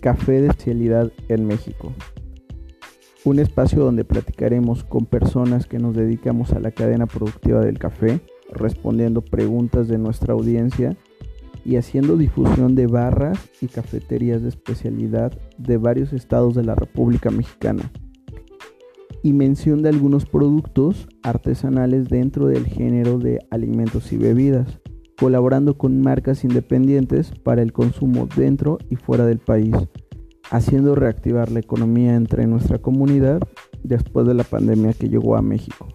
Café de especialidad en México. Un espacio donde platicaremos con personas que nos dedicamos a la cadena productiva del café, respondiendo preguntas de nuestra audiencia y haciendo difusión de barras y cafeterías de especialidad de varios estados de la República Mexicana y mención de algunos productos artesanales dentro del género de alimentos y bebidas, colaborando con marcas independientes para el consumo dentro y fuera del país, haciendo reactivar la economía entre nuestra comunidad después de la pandemia que llegó a México.